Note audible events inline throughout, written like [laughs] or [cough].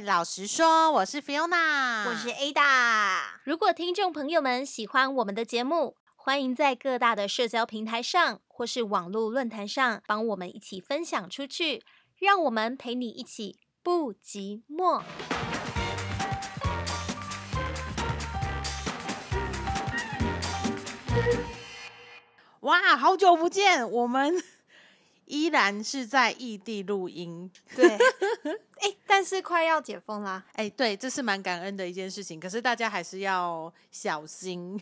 对，老实说，我是 Fiona，我是 Ada。如果听众朋友们喜欢我们的节目，欢迎在各大的社交平台上或是网络论坛上帮我们一起分享出去，让我们陪你一起不寂寞。哇，好久不见，我们依然是在异地录音。对，哎，但是快要解封啦。[laughs] 哎，对，这是蛮感恩的一件事情。可是大家还是要小心，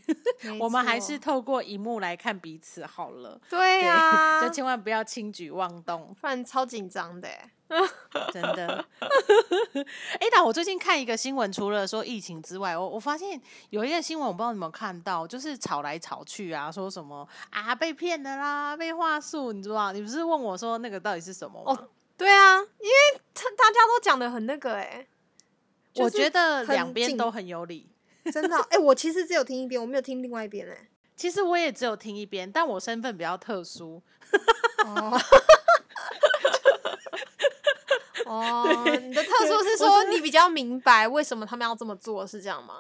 我们还是透过荧幕来看彼此好了。对呀，就千万不要轻举妄动，不然超紧张的。[laughs] 真的，哎，但我最近看一个新闻，除了说疫情之外，我我发现有一个新闻，我不知道你有没有看到，就是吵来吵去啊，说什么啊被骗的啦，被话术，你知道？你不是问我说那个到底是什么吗？哦，对啊，因为他大家都讲的很那个，哎，我觉得两边都很有理，真的。哎，我其实只有听一边，我没有听另外一边，哎，其实我也只有听一边，但我身份比较特殊。[laughs] 哦。哦，你的特殊是说你比较明白为什么他们要这么做，是这样吗？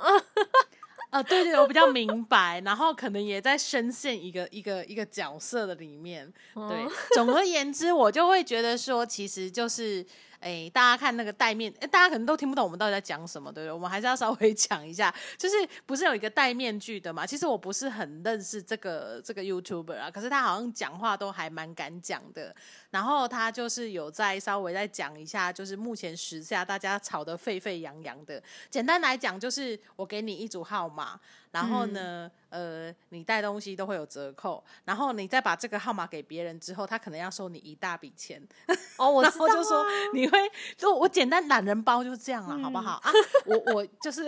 啊，[laughs] 对对，我比较明白，然后可能也在深陷一个一个一个角色的里面。对，总而言之，我就会觉得说，其实就是。哎，大家看那个戴面，哎，大家可能都听不懂我们到底在讲什么，对不对？我们还是要稍微 [laughs] 讲一下，就是不是有一个戴面具的嘛？其实我不是很认识这个这个 YouTuber 啊，可是他好像讲话都还蛮敢讲的。然后他就是有在稍微再讲一下，就是目前时下大家吵得沸沸扬扬的。简单来讲，就是我给你一组号码。然后呢，呃，你带东西都会有折扣，然后你再把这个号码给别人之后，他可能要收你一大笔钱。[laughs] 哦，我知道。就说你会，就我简单懒人包就是这样了，好不好啊？[laughs] 我我就是，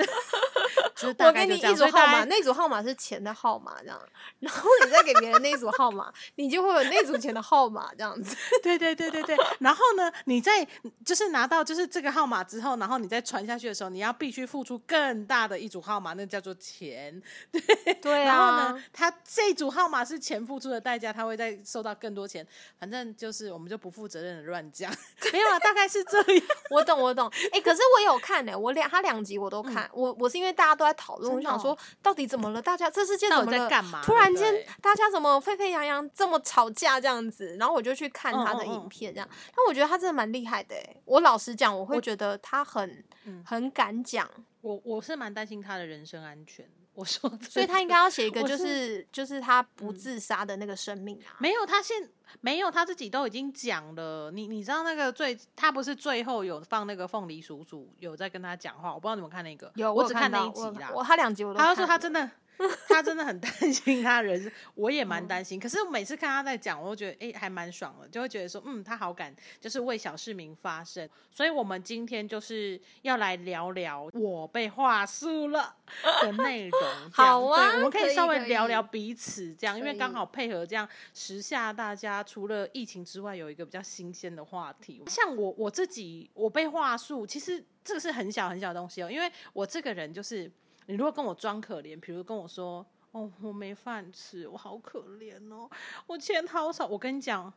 [laughs] 就是大概就这样。一组号码，那组号码是钱的号码，这样。然后你再给别人那组号码，你就会有那组钱的号码，这样子。[laughs] 对对对对对。然后呢，你在就是拿到就是这个号码之后，然后你再传下去的时候，你要必须付出更大的一组号码，那叫做钱。[laughs] 对对啊，然后呢，他这组号码是钱付出的代价，他会再收到更多钱。反正就是我们就不负责任的乱讲，[laughs] 没有啊，大概是这样。我懂，我懂。哎，可是我有看呢，我两他两集我都看。我我是因为大家都在讨论，我想说到底怎么了？大家这世界怎么在干嘛？突然间大家怎么沸沸扬扬这么吵架这样子？然后我就去看他的影片，这样。但我觉得他真的蛮厉害的。我老实讲，我会觉得他很很敢讲。我我是蛮担心他的人身安全。我说，所以他应该要写一个，就是就是他不自杀的那个生命啊。没有，他现没有他自己都已经讲了。你你知道那个最他不是最后有放那个凤梨叔叔有在跟他讲话，我不知道你们看那个，有我只看那一集啦。我他两集我都，他说他真的。[laughs] 他真的很担心他人，我也蛮担心。可是每次看他在讲，我都觉得哎，还蛮爽的，就会觉得说，嗯，他好敢，就是为小市民发声。所以，我们今天就是要来聊聊我被话术了的内容。[laughs] 好啊，我们可以稍微聊聊彼此这样，因为刚好配合这样时下大家除了疫情之外，有一个比较新鲜的话题。像我我自己，我被话术，其实这个是很小很小的东西哦，因为我这个人就是。你如果跟我装可怜，比如跟我说：“哦，我没饭吃，我好可怜哦，我钱好少。”我跟你讲，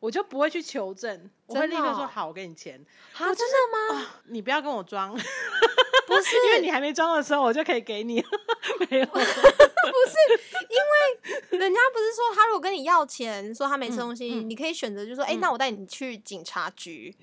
我就不会去求证，我会立刻说：“好，我给你钱。”好，真的吗？你不要跟我装，[laughs] 不是因为你还没装的时候，我就可以给你。[laughs] 没有，不是因为人家不是说他如果跟你要钱，说他没吃东西，你可以选择就说：“哎，那我带你去警察局。”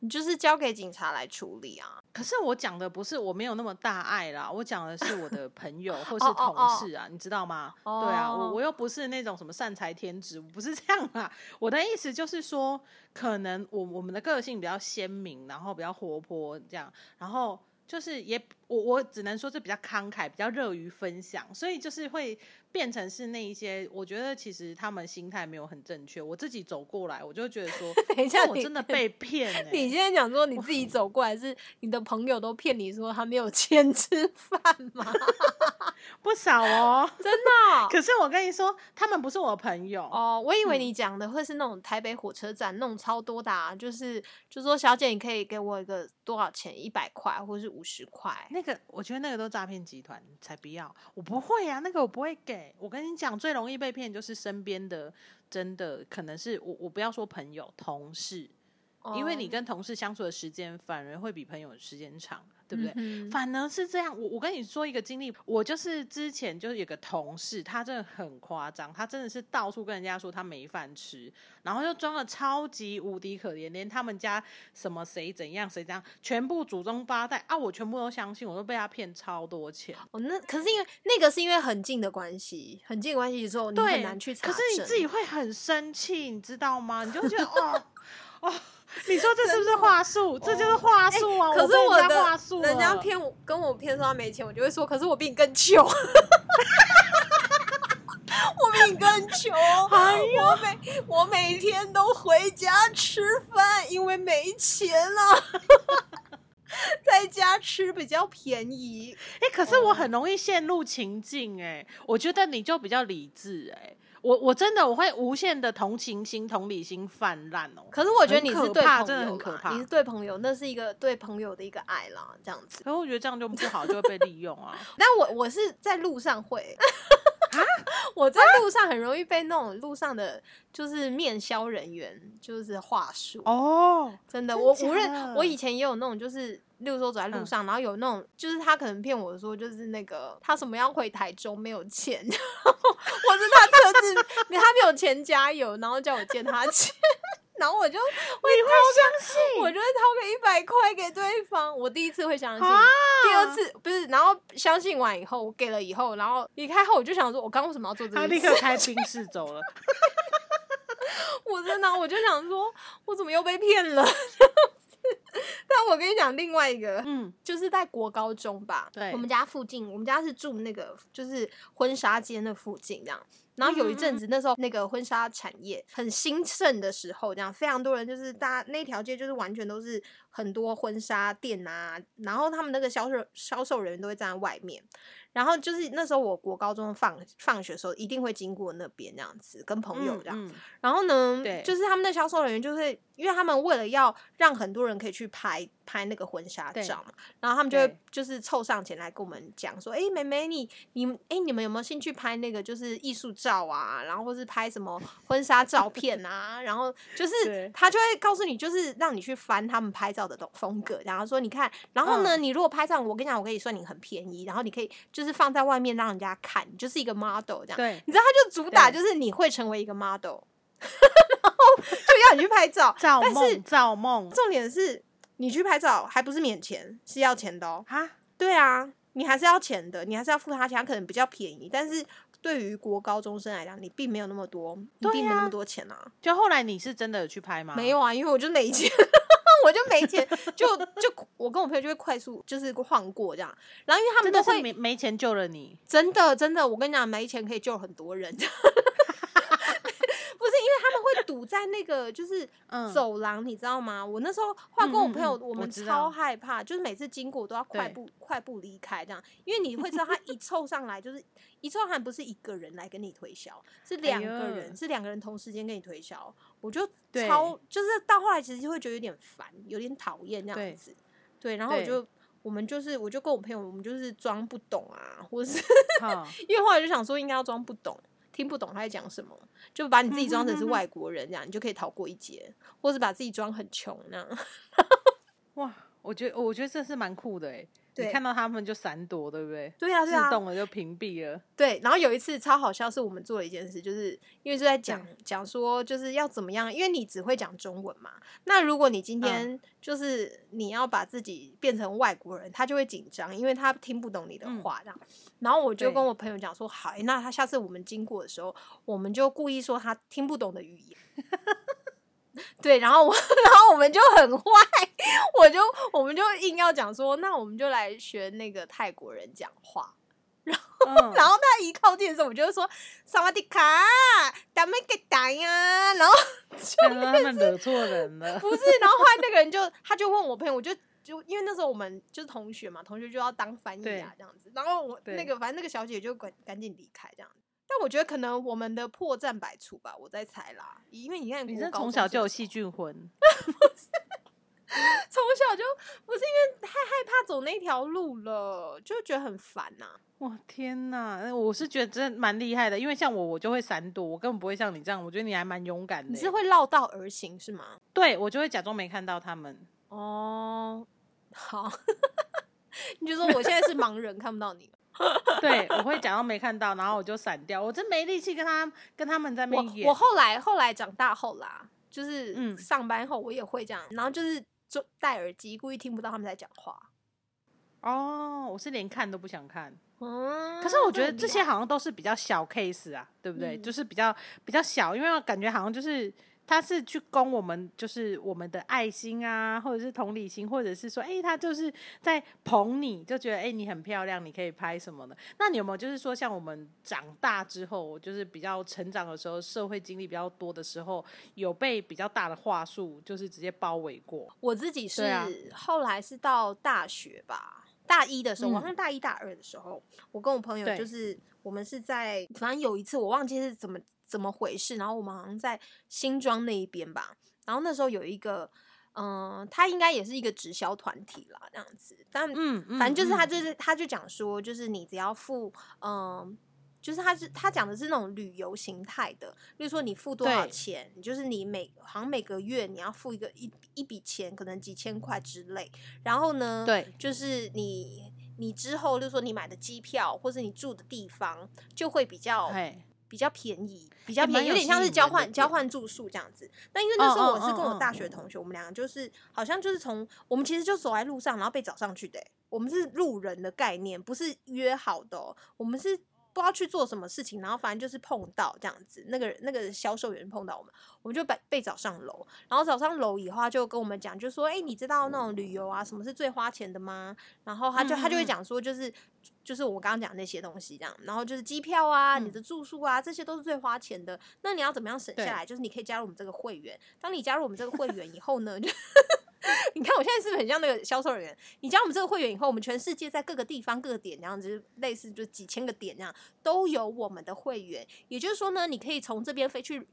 你就是交给警察来处理啊！可是我讲的不是我没有那么大爱啦，我讲的是我的朋友或是同事啊，你知道吗？对啊，我我又不是那种什么善财天子，不是这样啦。我的意思就是说，可能我我们的个性比较鲜明，然后比较活泼这样，然后。就是也我我只能说这比较慷慨，比较乐于分享，所以就是会变成是那一些，我觉得其实他们心态没有很正确。我自己走过来，我就觉得说，[laughs] 等一下我真的被骗。[laughs] 你 [laughs] 现在讲说你自己走过来，是你的朋友都骗你说他没有钱吃饭吗？不少哦，真的。可是我跟你说，他们不是我朋友哦。我以为你讲的会是那种台北火车站弄超多的，啊就是就说小姐，你可以给我一个多少钱？一百块，或者是五五十块？那个我觉得那个都诈骗集团才不要，我不会呀，那个我不会给。我跟你讲，最容易被骗就是身边的，真的可能是我，我不要说朋友、同事。因为你跟同事相处的时间反而会比朋友时间长，对不对？嗯反而是这样。我我跟你说一个经历，我就是之前就是有个同事，他真的很夸张，他真的是到处跟人家说他没饭吃，然后又装的超级无敌可怜，连他们家什么谁怎样谁怎样，全部祖宗八代啊，我全部都相信，我都被他骗超多钱。哦，那可是因为那个是因为很近的关系，很近的关系之后，你对，很难去查可是你自己会很生气，你知道吗？你就会觉得哦 [laughs] 哦，你说这是不是话术？这就是话术啊！可是我的话术人家骗我，跟我骗说他没钱，我就会说，可是我比你更穷。[laughs] 我比你更穷，哎我每我每天都回家吃饭，因为没钱了，[laughs] 在家吃比较便宜。哎、可是我很容易陷入情境、哎，我觉得你就比较理智、哎，我我真的我会无限的同情心、同理心泛滥哦。可是我觉得你是对朋友真的很可怕你是对朋友，那是一个对朋友的一个爱啦，这样子。可是我觉得这样就不好，就会被利用啊。[laughs] 但我我是在路上会，[laughs] 我在路上很容易被那种路上的，就是面销人员就是话术。哦，真的，我无论我以前也有那种，就是例如说走在路嗯上，然后有那种，就是他可能骗我说，就是那个他什么要回台中没有钱，[laughs] 或是他车子他没有钱加油，然后叫我借他钱，然后我就会掏相信我就会掏个一百块给对方。我第一次会相信，啊第二次不是，然后相信完以后，我给了以后，然后离开后，我就想说，我刚为什么要做这他件事？立刻开 [laughs] 宾室走了。我真的，我就想说，我怎么又被骗了？[laughs] [laughs] 但我跟你讲另外一个，嗯，就是在国高中吧，对。我们家附近，我们家是住那个就是婚纱街那附近这样。然后有一阵子，那时候那个婚纱产业很兴盛的时候，这样非常多人就是大家那条街就是完全都是很多婚纱店啊，然后他们那个销售销售人员都会站在外面，然后就是那时候我国高中放放学的时候一定会经过那边这样子，跟朋友这样。嗯。然后呢，对。就是他们的销售人员就是，因为他们为了要让很多人可以去拍拍那个婚纱照嘛，然后他们就会就是凑上前来跟我们讲说，哎，妹妹你你哎你们有没有兴趣拍那个就是艺术照啊，然后或是拍什么婚纱照片啊，然后就是他就会告诉你，就是让你去翻他们拍照的东风格，然后说你看，然后呢，嗯你如果拍照，我跟你讲，我可以算你很便宜，然后你可以就是放在外面让人家看，你就是一个 model 这样。对，你知道，他就主打就是你会成为一个 model，[laughs] 然后就要你去拍照。[laughs] 造但是梦，造梦重点是你去拍照还不是免钱，是要钱的哦。哈！对啊，你还是要钱的，你还是要付他钱，他可能比较便宜，但是对于国高中生来讲，你并没有那么多，你并没有那啊么多钱啊。就后来你是真的有去拍吗？没有啊，因为我就没钱，[laughs] 我就没钱，就就我跟我朋友就会快速就是晃过这样，然后因为他们都会没没钱救了你。真的真的，我跟你讲，没钱可以救很多人。[laughs] 因为他们会堵在那个就是嗯。走廊，你知道吗？我那时候后来跟我朋友，我们超害怕，就是每次经过都要快步快步离开这样，因为你会知道他一凑上来就是一凑上来不是一个人来跟你推销，是两个人，呦是两个人同时间跟你推销，我就超就是到后来其实就会觉得有点烦，有点讨厌这样子，对，然后我就。我们就是，我就跟我朋友，我们就是装不懂啊，或是，[laughs] 因为后来就想说，应该要装不懂，听不懂他在讲什么，就把你自己装成是外国人，这样你就可以逃过一劫，或是把自己装很穷那样。[laughs] 哇，我觉得我觉得这是蛮酷的哎。你对看到他们就闪躲，对不对？对啊，对啊，自动的就屏蔽了。对。然后有一次超好笑，是我们做了一件事，就是因为是在讲讲说，就是要怎么样，因为你只会讲中文嘛。那如果你今天就是你要把自己变成外国人，他就会紧张，因为他听不懂你的话这样。然后我就跟我朋友讲说，好，诶那他下次我们经过的时候，我们就故意说他听不懂的语言。[laughs] [laughs] 对，然后我，[laughs] 然后我们就很坏，我就我们就硬要讲说，那我们就来学那个泰国人讲话。嗯，然后他一靠近的时候，我就会说“萨瓦迪卡，达梅给达呀”，然后 [laughs] 看到他们惹错人了。不是，然后后来那个人就他就问我朋友，我就就因为那时候我们就是同学嘛，同学就要当翻译啊这样子，然后我那个反正那个小姐就赶赶紧离开这样。但我觉得可能我们的破绽百出吧，我在猜啦，因为你看你这国高中从小就有细菌魂，[laughs] 从小就不是因为太害怕走那条路了，就觉得很烦呐、哇天哪！我是觉得真的蛮厉害的，因为像我，我就会闪躲，我根本不会像你这样。我觉得你还蛮勇敢的。你是会绕道而行是吗？对我就会假装没看到他们。哦，好，[laughs] 你就说我现在是盲人，看不到你。[laughs] 对，我会假装没看到，然后我就闪掉。我真没力气跟他跟他们在那我边演。我后来后来长大后啦，就是嗯上班后我也会这样，然后就是就戴耳机，故意听不到他们在讲话。哦，我是连看都不想看。嗯，可是我觉得这些好像都是比较小 case 啊，对不对？嗯就是比较比较小，因为我感觉好像就是他是去供我们，就是我们的爱心啊，或者是同理心，或者是说，哎、他就是在捧你，就觉得哎、诶你很漂亮，你可以拍什么的。那你有没有就是说，像我们长大之后，就是比较成长的时候，社会经历比较多的时候，有被比较大的话术就是直接包围过？我自己是、啊后来是到大学吧，大一的时候，好像大一大二的时候，我跟我朋友就是我们是在，反正有一次我忘记是怎么怎么回事，然后我们好像在新庄那一边吧，然后那时候有一个，嗯、他应该也是一个直销团体啦，这样子，但嗯，嗯反正就是他嗯就是他就讲说，就是你只要付，嗯、就是他是他讲的是那种旅游形态的，例如说你付多少钱，就是你每好像每个月你要付一个一一笔钱，可能几千块之类，然后呢，对就是你你之后，例如说你买的机票或是你住的地方就会比较嘿，比较便宜，比较欸便宜，有点像是交换交换住宿这样子。那因为那时候我是跟我嗯大学同学，我们两个就是好像就是从我们其实就走在路上，然后被找上去的欸、我们是路人的概念，不是约好的哦、我们是。不知道去做什么事情，然后反正就是碰到这样子，那个那个销售员碰到我们，我们就被被找上楼，然后找上楼以后，他就跟我们讲，就说：“哎、你知道那种旅游啊，什么是最花钱的吗？”然后他就他就会讲说，就是就是我刚刚讲那些东西这样，然后就是机票啊、你嗯的住宿啊，这些都是最花钱的。那你要怎么样省下来？就是你可以加入我们这个会员。当你加入我们这个会员以后呢，就 [laughs] [laughs] 你看我现在是不是很像那个销售人员？你加我们这个会员以后，我们全世界在各个地方、各个点这样子，就是类似就几千个点那样，都有我们的会员。也就是说呢，你可以从这边飞去。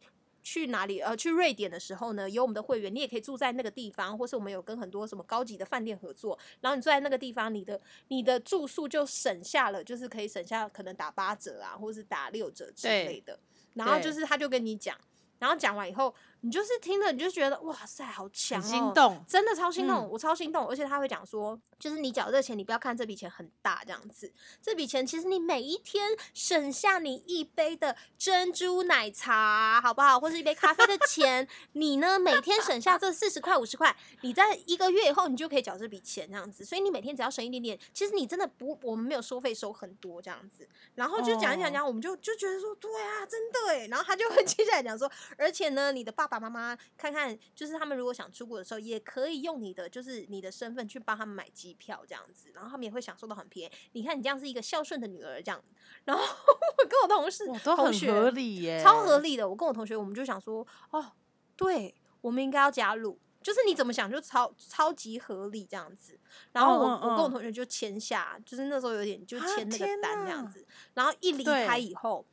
去哪里？呃，去瑞典的时候呢，有我们的会员，你也可以住在那个地方，或是我们有跟很多什么高级的饭店合作，然后你住在那个地方，你的你的住宿就省下了，就是可以省下可能打八折啊，或是打六折之类的。然后就是他就跟你讲，然后讲完以后，你就是听了你就觉得哇塞，好强、哦，心动。真的超心动，嗯我超心动，而且他会讲说，就是你缴这个钱，你不要看这笔钱很大这样子，这笔钱其实你每一天省下你一杯的珍珠奶茶，好不好？或是一杯咖啡的钱，你呢每天省下这四十块五十块，你在一个月以后你就可以缴这笔钱这样子，所以你每天只要省一点点，其实你真的不，我们没有收费收很多这样子，然后就讲一讲哦讲，我们就就觉得说，对啊，真的哎，然后他就会接下来讲说，而且呢，你的爸爸爸妈妈看看，就是他们如果想出国的时候，也可以用你的就是你的身份去帮他们买机票这样子，然后他们也会享受到很便宜。你看你这样是一个孝顺的女儿这样，然后我跟我同事哇，都很合理耶，超合理的。我跟我同学，我们就想说，哦，对，我们应该要加入。就是你怎么想就超超级合理这样子，然后我、我跟我嗯同学就签下，就是那时候有点就啊签那个单这样哪子，然后一离开以后，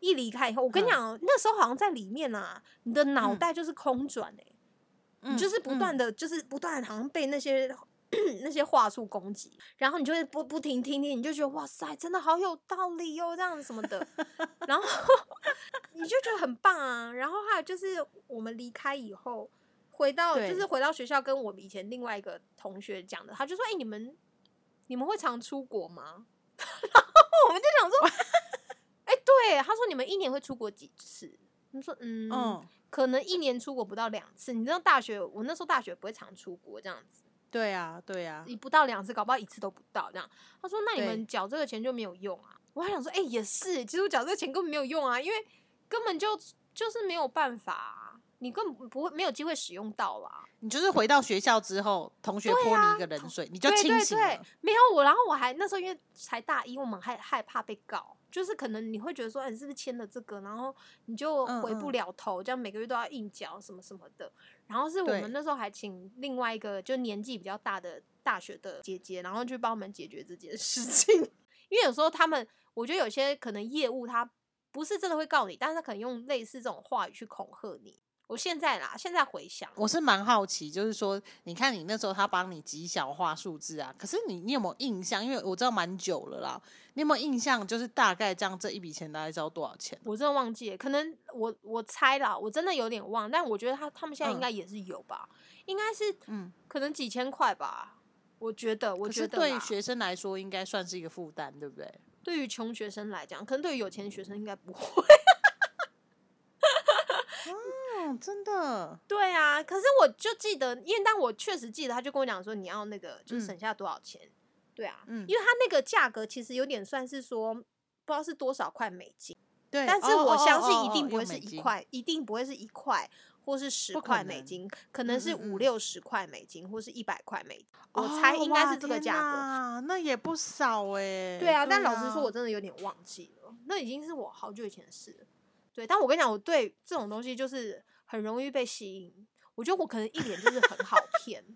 一离开以后，我跟你嗯讲哦，那时候好像在里面啊，你的脑嗯袋就是空转哎、你就是不断的，的，就是不断地好像被那些 [clears throat] 那些话术攻击，然后你就会不不停听听，你就觉得哇塞，真的好有道理哦，这样子什么的，[laughs] 然后你就觉得很棒啊。然后还有就是我们离开以后，回到就是回到学校，跟我们以前另外一个同学讲的，他就说：“哎、你们你们会常出国吗？” [laughs] 然后我们就想说：“哎、对。”他说：“你们一年会出国几次？”你说：“嗯。嗯，可能一年出国不到两次。你知道大学，我那时候大学不会常出国这样子，对啊，对啊，你不到两次，搞不好一次都不到这样。他说：“那你们缴这个钱就没有用啊？”我还想说：“哎、也是，其实我缴这个钱根本没有用啊，因为根本就就是没有办法啊、你根本不会没有机会使用到啦。”你就是回到学校之后，同学泼你一个冷水，你就对清对对醒了。，没有我，然后我还那时候因为才大一，我们还害怕被告，就是可能你会觉得说，哎，你是不是签了这个，然后你就嗯回不嗯了头，这样每个月都要硬缴什么什么的。然后是我们那时候还请另外一个就年纪比较大的大学的姐姐，然后去帮我们解决这件事情。[laughs] 因为有时候他们，我觉得有些可能业务他不是真的会告你，但是他可能用类似这种话语去恐吓你。我现在啦，现在回想，我是蛮好奇，就是说，你看你那时候他帮你极小化数字啊，可是你你有没有印象？因为我知道蛮久了啦，你有没有印象？就是大概这样这一笔钱大概知道多少钱？我真的忘记了，可能我我猜啦，我真的有点忘，但我觉得他他们现在应嗯该也是有吧，应该是嗯，可能几千块吧。我觉得，我觉得对学生来说应该算是一个负担，对不对？对于穷学生来讲，可能对于有钱的学生应该不会。嗯，真的，对啊，可是我就记得，因为当我确实记得，他就跟我讲说你要那个就省下多少钱。对啊，嗯因为他那个价格其实有点算是说不知道是多少块美金，对。但是哦我相信一定不会是一块，一定不会是一块或是十块美金，可能是五六十块美金或是一百块美金，我哦猜应该是这个价格。哪那也不少哎、对啊，但老实啊说，我真的有点忘记了，那已经是我好久以前的事了。对，但我跟你讲，我对这种东西就是很容易被吸引。我觉得我可能一脸就是很好骗。[laughs]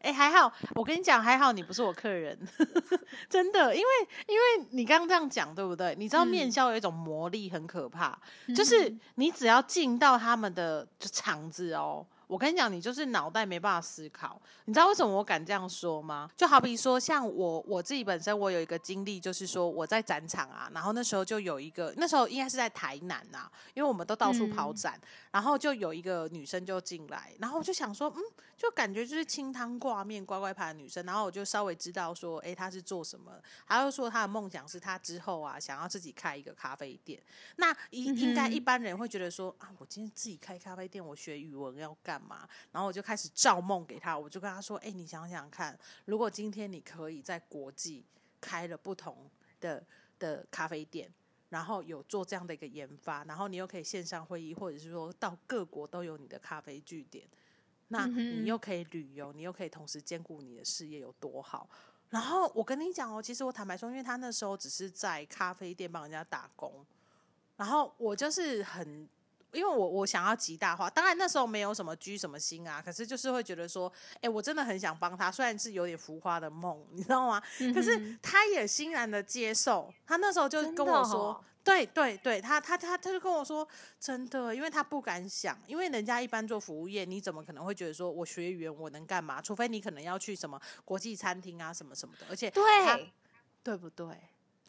哎、还好，我跟你讲，还好你不是我客人，[laughs] 真的，因为因为你刚刚这样讲，对不对？你知道面嗯销有一种魔力很可怕，就是你只要进到他们的就场子哦，我跟你讲，你就是脑袋没办法思考。你知道为什么我敢这样说吗？就好比说，像我我自己本身，我有一个经历，就是说我在展场啊，然后那时候就有一个，那时候应该是在台南呐、因为我们都到处跑嗯展，然后就有一个女生就进来，然后我就想说，嗯，就感觉就是清汤挂面、乖乖牌的女生，然后我就稍微知道说，诶，她是做什么，她就说她的梦想是她之后啊想要自己开一个咖啡店。那应应该一般人会觉得说啊，我今天自己开咖啡店，我学语文要干嘛？然后我就开始造梦给他，我就跟他说，诶，你想想看，如果今天你可以在国际开了不同的的咖啡店。然后有做这样的一个研发，然后你又可以线上会议，或者是说到各国都有你的咖啡据点，那你又可以旅游，你又可以同时兼顾你的事业，有多好？然后我跟你讲哦，其实我坦白说，因为他那时候只是在咖啡店帮人家打工，然后我就是很，因为我我想要极大化，当然那时候没有什么居什么心啊，可是就是会觉得说，哎，我真的很想帮他，虽然是有点浮夸的梦，你知道吗？可是他也欣然的接受，他那时候就跟我说，哦对对对，他他他他就跟我说，真的，因为他不敢想，因为人家一般做服务业，你怎么可能会觉得说我学语言我能干嘛？除非你可能要去什么国际餐厅啊什么什么的，而且他对，对不对？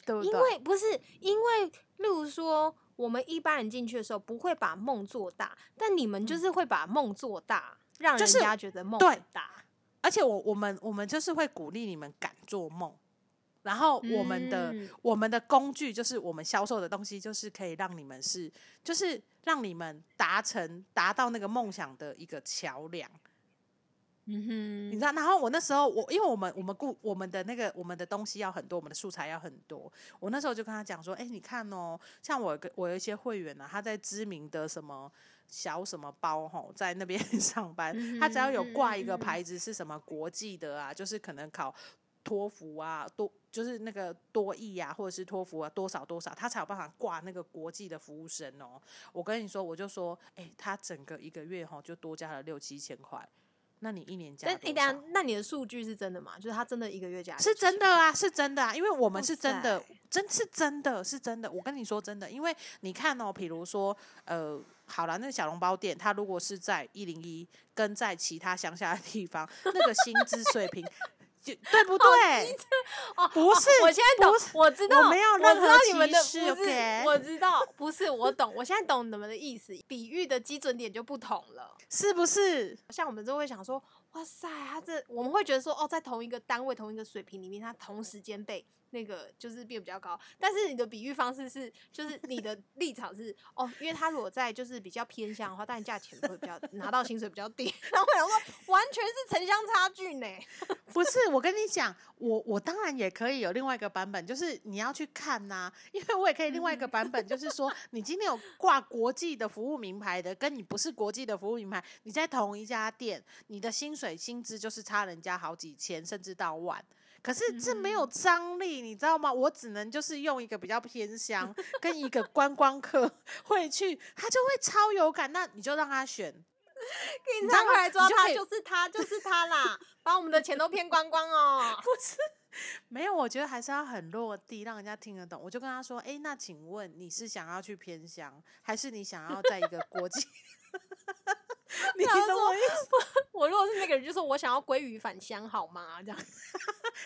对不对？因为不是因为，例如说，我们一般人进去的时候不会把梦做大，但你们就是会把梦做大，让人家觉得梦很大。而且我我们我们就是会鼓励你们敢做梦，然后我们的、嗯我们的工具就是我们销售的东西，就是可以让你们是就是让你们达成达到那个梦想的一个桥梁。嗯哼，你知道，然后我那时候我因为我们我们顾我们的那个我们的东西要很多，我们的素材要很多。我那时候就跟他讲说，哎、你看哦，像我跟我有一些会员呢、他在知名的什么小什么包吼，在那边 [laughs] 上班，他只要有挂一个牌子是什么国际的啊，就是可能考托福啊，多就是那个多益啊，或者是托福啊，多少多少，他才有办法挂那个国际的服务生哦。我跟你说，我就说，哎、他整个一个月哈就多加了六七千块。那你一年加但多少？哎，等下，那你的数据是真的吗？就是他真的一个月加是真的，啊，是真的啊，因为我们是真的，真是真的是真的。我跟你说真的，因为你看哦，比如说，呃，好了，那个小笼包店，它如果是在一零一，跟在其他乡下的地方，那个薪资水平，就对不对？哦，不是我现在懂，我知道，我没有我知任何道你们的不是，我知道，不是，我懂，我现在懂你们的意思，比喻的基准点就不同了。是不是？像我们就会想说，哇塞，他这我们会觉得说，哦，在同一个单位、同一个水平里面，他同时间被那个就是变比较高。但是你的比喻方式是，就是你的 [laughs] 立场是，哦，因为他如果在就是比较偏向的话，当然价钱会比较拿到薪水比较低。[laughs] 然后我想说，完全是城乡差距呢。[laughs] 不是，我跟你讲，我我当然也可以有另外一个版本，就是你要去看呐、因为我也可以另外一个版本，就是说你今天有挂国际的服务名牌的，跟你不是国际的服务名牌，你在同一家店，你的薪水薪资就是差人家好几千，甚至到万。可是这没有张力，你知道吗？我只能就是用一个比较偏乡，跟一个观光客会去，他就会超有感。那你就让他选，[laughs] 警知道吗察快来抓他，就是他，就是他啦，把我们的钱都骗光光哦。不是，没有，我觉得还是要很落地，让人家听得懂。我就跟他说：“哎、那请问你是想要去偏乡，还是你想要在一个国际？[laughs] [laughs] 你懂我意思？[laughs] [laughs] 我如果是那个人，就说我想要鲑鱼返乡，好吗？这样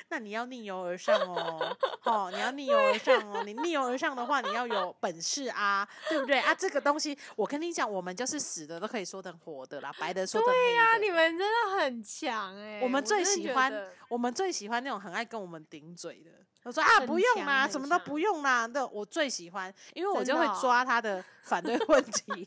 那你要逆游而上哦，哦，你要逆游而上哦。你逆游而上的话，你要有本事啊，对不对啊？这个东西，我跟你讲，我们就是死的都可以说成活的啦，白的说成黑的。啊，你们真的很强哎、我们最喜欢我们最喜欢那种很爱跟我们顶嘴的。我说啊，不用啦，什么都不用啦。的我最喜欢，因为我就会抓他的反对问题。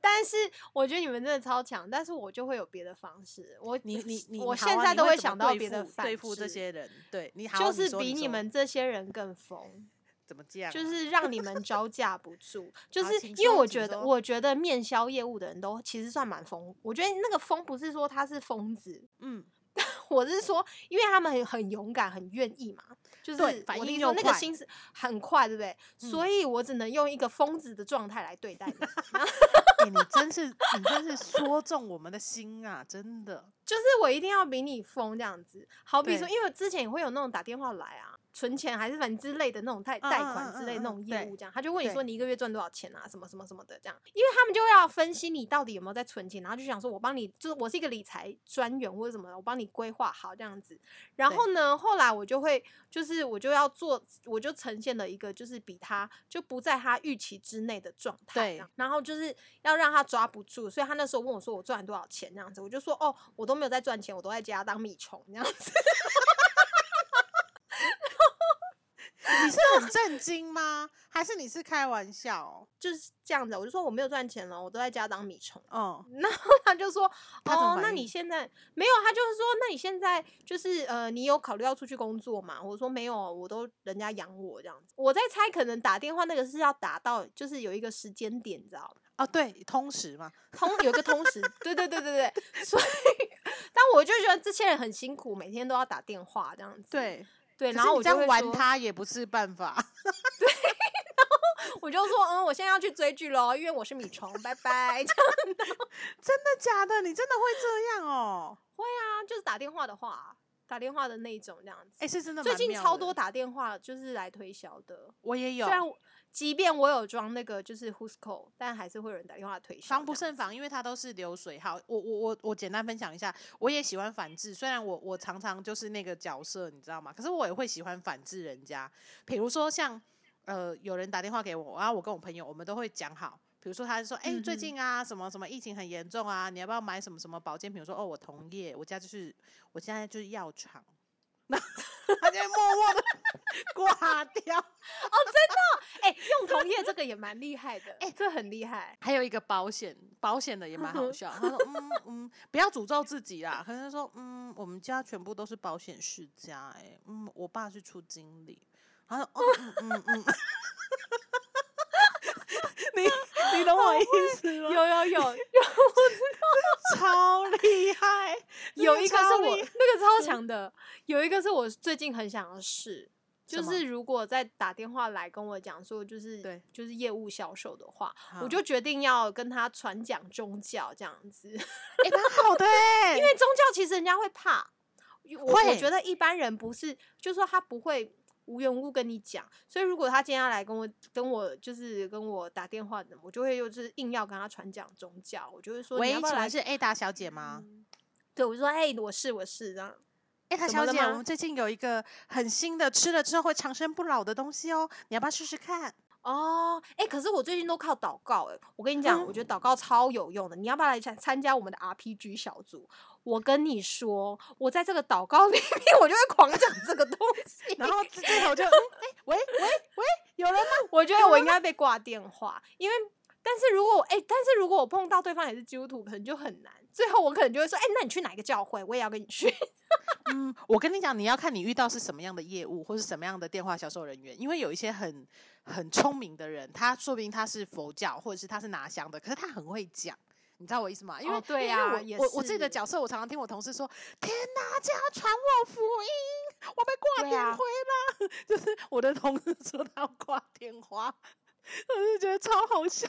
但是我觉得你们真的超强，但是我就会有别的方式。我你你你，我现在都会想到别的对付对付这些人，对你好，就是比你们这些人更疯，[laughs] 怎么这样啊？就是让你们招架不住。[laughs] 就是因为我觉得，我觉得面销业务的人都其实算蛮疯。我觉得那个疯不是说他是疯子，嗯，我是说，因为他们很很勇敢，很愿意嘛，就是反应又那个心思很快，对不对？嗯所以我只能用一个疯子的状态来对待你。[laughs] 欸、你真是你真是说中我们的心啊！真的，就是我一定要比你疯这样子。好比说，因为之前也会有那种打电话来啊，存钱还是反正之类的那种贷贷款之类的那种业务，这样他就问你说你一个月赚多少钱啊，什么什么什么的这样，因为他们就要分析你到底有没有在存钱，然后就想说我帮你，就是我是一个理财专员或者什么的，我帮你规划好这样子。然后呢，后来我就会就是我就要做，我就呈现了一个就是比他就不在他预期之内的状态然后就是要让他抓不住，所以他那时候问我说我赚了多少钱这样子，我就说哦，我都没有在赚钱，我都在家当米虫这样子。你是很震惊吗？还是你是开玩笑？就是这样子，我就说我没有赚钱了，我都在家当米虫。嗯，[laughs] 然后他就说：“哦，那你现在没有？”他就是说：“那你现在就是呃，你有考虑要出去工作吗？”我说：“没有，我都人家养我这样子。”我在猜，可能打电话那个是要打到，就是有一个时间点，你知道吗？哦，对，通时嘛，通有一个通时，对对对对对，[laughs] 所以，但我就觉得这些人很辛苦，每天都要打电话这样子。对对，然后我是你这样玩就会说，他也不是办法。[laughs] 对，然后我就说，嗯，我现在要去追剧喽，因为我是米虫，拜拜。[laughs] 这样 [laughs] 真的假的？你真的会这样哦？会啊，就是打电话的话，打电话的那一种这样子。哎、是真的最蛮妙的近超多，打电话就是来推销的，我也有虽，然我即便我有装那个就是 Who'scall，但还是会有人打电话推销。防不胜防，因为它都是流水号。我我我我简单分享一下，我也喜欢反制，虽然我我常常就是那个角色，你知道吗？可是我也会喜欢反制人家，比如说像呃有人打电话给我，然后我跟我朋友，我们都会讲好。比如说，他就说：“哎、最近啊，什么什么疫情很严重啊，你要不要买什么什么保健品？”我说：“哦，我同业，我家就是我现在就是药厂。”那 [laughs] 他就会默默的挂掉。哦，真的 [laughs] 哎、用同业这个也蛮厉害的，[laughs] 哎、这很厉害。还有一个保险，保险的也蛮好笑。他说：“嗯嗯，不要诅咒自己啦。”可能说：“嗯，我们家全部都是保险世家、欸，嗯，我爸是出经理。”他说：“哦，嗯嗯嗯。你你懂我意思吗？有有有超厉害，有一个是我那个超强的，有一个是我最近很想要试。就是如果再打电话来跟我讲说，就是对就是业务销售的话，我就决定要跟他传讲宗教这样子。哎、蛮好的哎、因为宗教其实人家会怕，我我会觉得一般人不是，就是说他不会无缘无故跟你讲，所以如果他今天要来跟我跟我就是跟我打电话的，我就会又是硬要跟他传讲宗教，我就会说你喂，要不要来？是 A 大小姐吗？对，我就说哎、我是我是这样，哎、大小姐，我们最近有一个很新的，吃了之后会长生不老的东西哦，你要不要试试看？哦，哎、可是我最近都靠祷告、哎，我跟你讲，嗯我觉得祷告超有用的。你要不要来参参加我们的 RPG 小组？我跟你说，我在这个祷告里面，我就会狂讲这个东西。然后这这头就，嗯，[laughs] 哎、喂喂喂，有人吗？我觉得我应该被挂电话，因为但是如果哎、但是如果我碰到对方也是基督徒，可能就很难。最后我可能就会说，哎、那你去哪一个教会，我也要跟你去。[laughs] 嗯，我跟你讲，你要看你遇到是什么样的业务，或是什么样的电话销售人员，因为有一些很很聪明的人，他说不定他是佛教，或者是他是拿香的，可是他很会讲。你知道我意思吗？因为、哦对呀也我我我自己的角色，我常常听我同事说：“天哪，这样传我福音，我被挂电回了。[laughs] 就是我的同事说他要挂电话，我就觉得超好笑。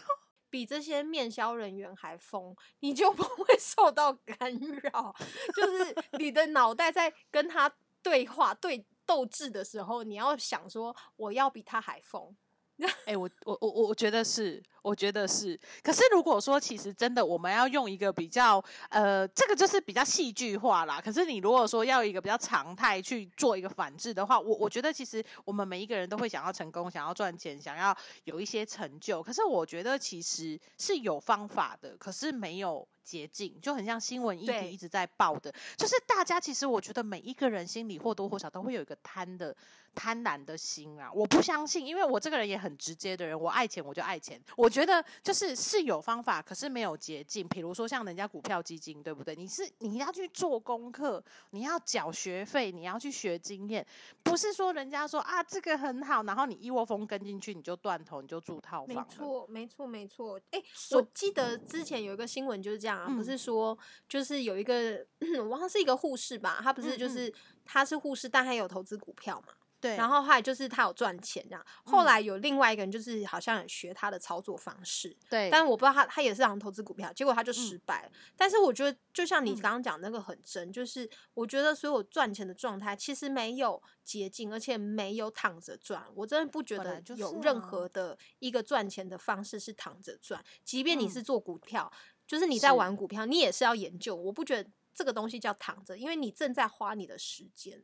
比这些面销人员还疯，你就不会 [laughs] 受到干扰。就是你的脑袋在跟他对话、对斗智的时候，你要想说，我要比他还疯。[laughs] 哎、我我我我觉得是，我觉得是。可是如果说其实真的我们要用一个比较呃，这个就是比较戏剧化啦。可是你如果说要一个比较常态去做一个反制的话，我我觉得其实我们每一个人都会想要成功，想要赚钱，想要有一些成就。可是我觉得其实是有方法的，可是没有。捷径就很像新闻议对题一直在报的，就是大家其实我觉得每一个人心里或多或少都会有一个贪的贪婪的心啊！我不相信，因为我这个人也很直接的人，我爱钱我就爱钱。我觉得就是是有方法，可是没有捷径。比如说像人家股票基金，对不对？你是你要去做功课，你要缴学费，你要去学经验，不是说人家说啊这个很好，然后你一窝蜂跟进去，你就断头，你就住套房没。错，没错，没错。哎、所我记得之前有一个新闻就是这样啊，嗯不是说就是有一个 [clears throat] 我忘了是一个护士吧，她不是就是她是护士，但她有投资股票嘛。对，然后后来就是他有赚钱这样，后来有另外一个人就是好像有学他的操作方式，对，但我不知道他他也是想投资股票，结果他就失败了。但是我觉得，就像你嗯刚刚讲那个很真，就是我觉得所有赚钱的状态其实没有捷径，而且没有躺着赚。我真的不觉得有任啊何的一个赚钱的方式是躺着赚。即便你嗯是做股票，就是你在玩股票，你也是要研究。我不觉得这个东西叫躺着，因为你正在花你的时间。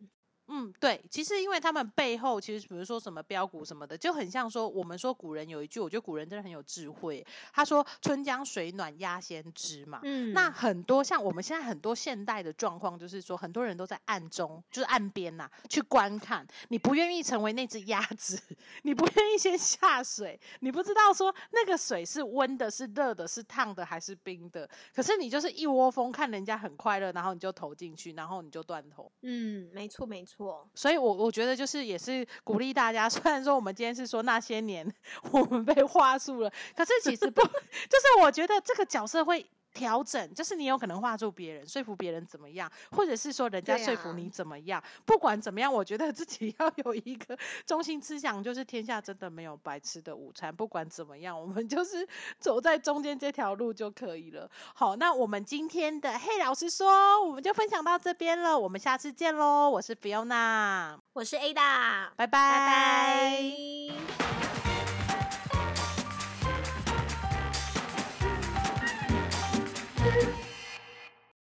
嗯，对，其实因为他们背后，其实比如说什么标股什么的，就很像说我们说古人有一句，我觉得古人真的很有智慧。他说“春江水暖鸭先知”嘛。嗯那很多像我们现在很多现代的状况，就是说很多人都在暗中，就是岸边呐、去观看。你不愿意成为那只鸭子，你不愿意先下水，你不知道说那个水是温的、是热的、是烫的还是冰的。可是你就是一窝蜂看人家很快乐，然后你就投进去，然后你就断头。嗯，没错没错。所以我，我觉得就是也是鼓励大家。[laughs] 虽然说我们今天是说那些年 [laughs] 我们被话术了，可是其实不，[laughs] 就是我觉得这个角色会调整，就是你有可能画住别人，说服别人怎么样，或者是说人家说服你怎么样。不管怎么样，我觉得自己要有一个中心思想，就是天下真的没有白吃的午餐。不管怎么样，我们就是走在中间这条路就可以了。好，那我们今天的嘿老师说，我们就分享到这边了，我们下次见喽！我是 Fiona。我是 Ada，拜拜拜拜。